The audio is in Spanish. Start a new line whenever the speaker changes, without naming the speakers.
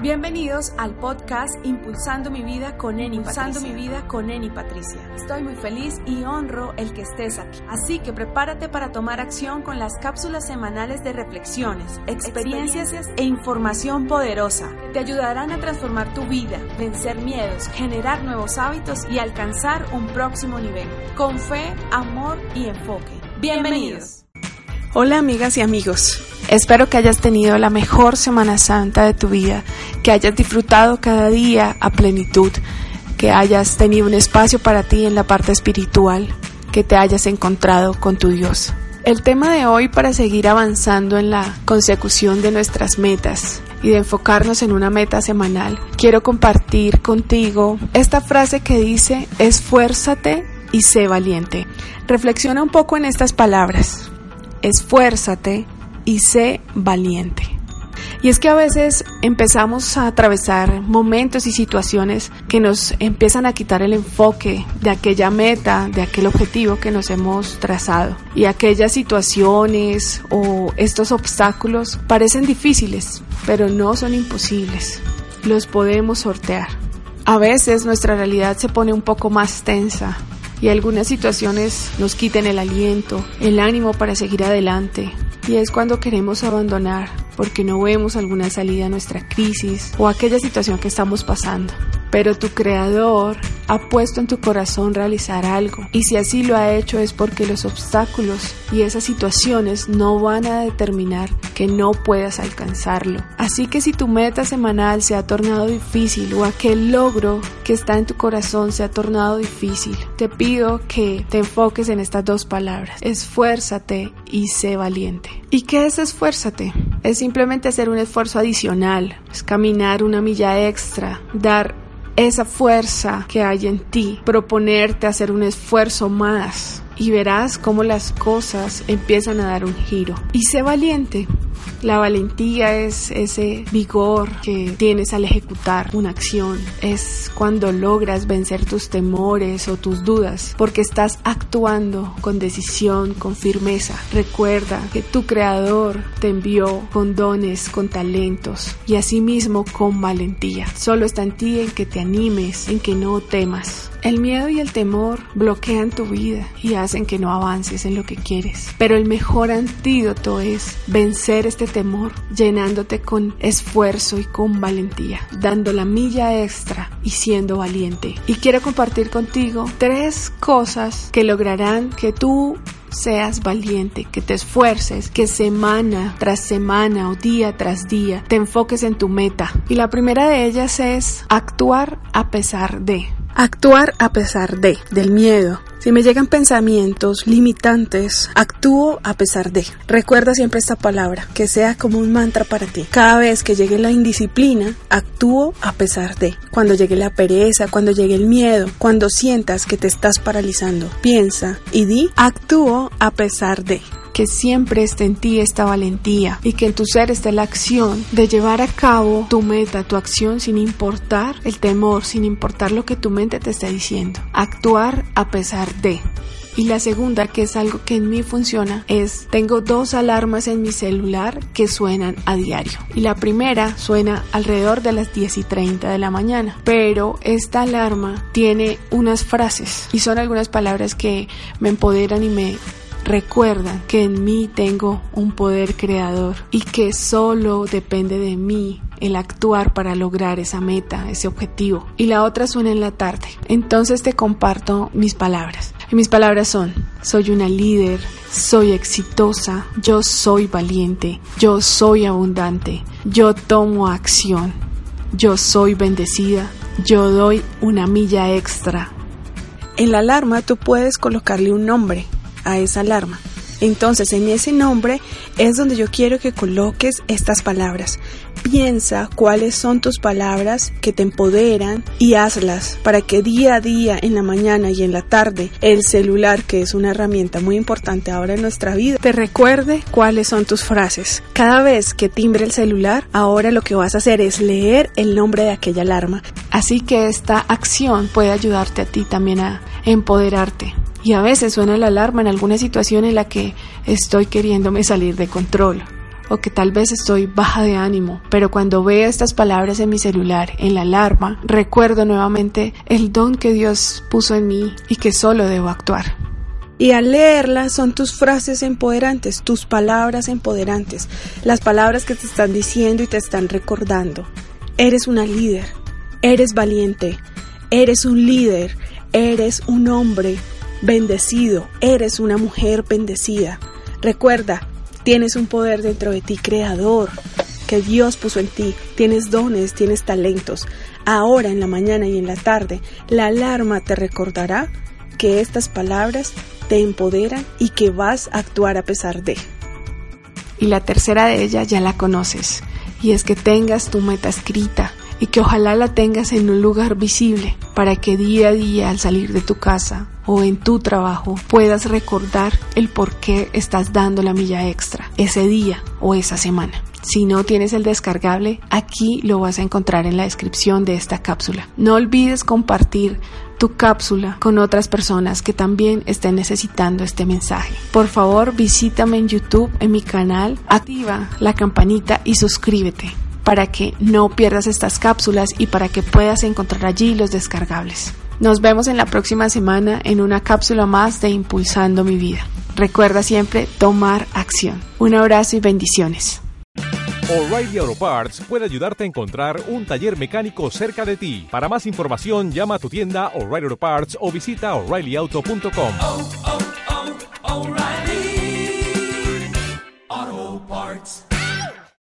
Bienvenidos al podcast Impulsando mi vida con Eni Impulsando mi vida con Eni Patricia. Estoy muy feliz y honro el que estés aquí. Así que prepárate para tomar acción con las cápsulas semanales de reflexiones, experiencias, experiencias e información poderosa. Te ayudarán a transformar tu vida, vencer miedos, generar nuevos hábitos y alcanzar un próximo nivel. Con fe, amor y enfoque. Bienvenidos.
Hola amigas y amigos. Espero que hayas tenido la mejor Semana Santa de tu vida, que hayas disfrutado cada día a plenitud, que hayas tenido un espacio para ti en la parte espiritual, que te hayas encontrado con tu Dios. El tema de hoy para seguir avanzando en la consecución de nuestras metas y de enfocarnos en una meta semanal, quiero compartir contigo esta frase que dice, esfuérzate y sé valiente. Reflexiona un poco en estas palabras. Esfuérzate y sé valiente. Y es que a veces empezamos a atravesar momentos y situaciones que nos empiezan a quitar el enfoque de aquella meta, de aquel objetivo que nos hemos trazado. Y aquellas situaciones o estos obstáculos parecen difíciles, pero no son imposibles. Los podemos sortear. A veces nuestra realidad se pone un poco más tensa y algunas situaciones nos quiten el aliento, el ánimo para seguir adelante, y es cuando queremos abandonar porque no vemos alguna salida a nuestra crisis o aquella situación que estamos pasando. Pero tu creador ha puesto en tu corazón realizar algo y si así lo ha hecho es porque los obstáculos y esas situaciones no van a determinar que no puedas alcanzarlo. Así que si tu meta semanal se ha tornado difícil o aquel logro que está en tu corazón se ha tornado difícil, te pido que te enfoques en estas dos palabras. Esfuérzate y sé valiente. ¿Y qué es esfuérzate? Es simplemente hacer un esfuerzo adicional, es caminar una milla extra, dar esa fuerza que hay en ti, proponerte hacer un esfuerzo más y verás cómo las cosas empiezan a dar un giro. Y sé valiente. La valentía es ese vigor que tienes al ejecutar una acción. Es cuando logras vencer tus temores o tus dudas porque estás actuando con decisión, con firmeza. Recuerda que tu creador te envió con dones, con talentos y asimismo con valentía. Solo está en ti en que te animes, en que no temas. El miedo y el temor bloquean tu vida y hacen que no avances en lo que quieres. Pero el mejor antídoto es vencer este temor llenándote con esfuerzo y con valentía, dando la milla extra y siendo valiente. Y quiero compartir contigo tres cosas que lograrán que tú seas valiente, que te esfuerces, que semana tras semana o día tras día te enfoques en tu meta. Y la primera de ellas es actuar a pesar de. Actuar a pesar de, del miedo. Si me llegan pensamientos limitantes, actúo a pesar de. Recuerda siempre esta palabra, que sea como un mantra para ti. Cada vez que llegue la indisciplina, actúo a pesar de. Cuando llegue la pereza, cuando llegue el miedo, cuando sientas que te estás paralizando, piensa y di, actúo a pesar de que siempre esté en ti esta valentía y que en tu ser esté la acción de llevar a cabo tu meta, tu acción sin importar el temor, sin importar lo que tu mente te esté diciendo. Actuar a pesar de. Y la segunda, que es algo que en mí funciona, es tengo dos alarmas en mi celular que suenan a diario. Y la primera suena alrededor de las 10 y 30 de la mañana. Pero esta alarma tiene unas frases y son algunas palabras que me empoderan y me Recuerda que en mí tengo un poder creador y que solo depende de mí el actuar para lograr esa meta, ese objetivo. Y la otra suena en la tarde. Entonces te comparto mis palabras. Y mis palabras son, soy una líder, soy exitosa, yo soy valiente, yo soy abundante, yo tomo acción, yo soy bendecida, yo doy una milla extra. En la alarma tú puedes colocarle un nombre a esa alarma. Entonces en ese nombre es donde yo quiero que coloques estas palabras. piensa cuáles son tus palabras que te empoderan y hazlas para que día a día, en la mañana y en la tarde, el celular, que es una herramienta muy importante ahora en nuestra vida, te recuerde cuáles son tus frases. Cada vez que timbre el celular, ahora lo que vas a hacer es leer el nombre de aquella alarma. Así que esta acción puede ayudarte a ti también a empoderarte. Y a veces suena la alarma en alguna situación en la que estoy queriéndome salir de control o que tal vez estoy baja de ánimo, pero cuando veo estas palabras en mi celular, en la alarma, recuerdo nuevamente el don que Dios puso en mí y que solo debo actuar. Y al leerlas son tus frases empoderantes, tus palabras empoderantes, las palabras que te están diciendo y te están recordando. Eres una líder, eres valiente, eres un líder, eres un hombre bendecido, eres una mujer bendecida. Recuerda, Tienes un poder dentro de ti creador que Dios puso en ti. Tienes dones, tienes talentos. Ahora en la mañana y en la tarde, la alarma te recordará que estas palabras te empoderan y que vas a actuar a pesar de. Y la tercera de ellas ya la conoces, y es que tengas tu meta escrita y que ojalá la tengas en un lugar visible para que día a día al salir de tu casa o en tu trabajo puedas recordar el por qué estás dando la milla extra ese día o esa semana. Si no tienes el descargable, aquí lo vas a encontrar en la descripción de esta cápsula. No olvides compartir tu cápsula con otras personas que también estén necesitando este mensaje. Por favor, visítame en YouTube, en mi canal, activa la campanita y suscríbete para que no pierdas estas cápsulas y para que puedas encontrar allí los descargables. Nos vemos en la próxima semana en una cápsula más de Impulsando mi vida. Recuerda siempre tomar acción. Un abrazo y bendiciones.
O'Reilly Auto Parts puede ayudarte a encontrar un taller mecánico cerca de ti. Para más información, llama a tu tienda O'Reilly Auto Parts o visita oreillyauto.com.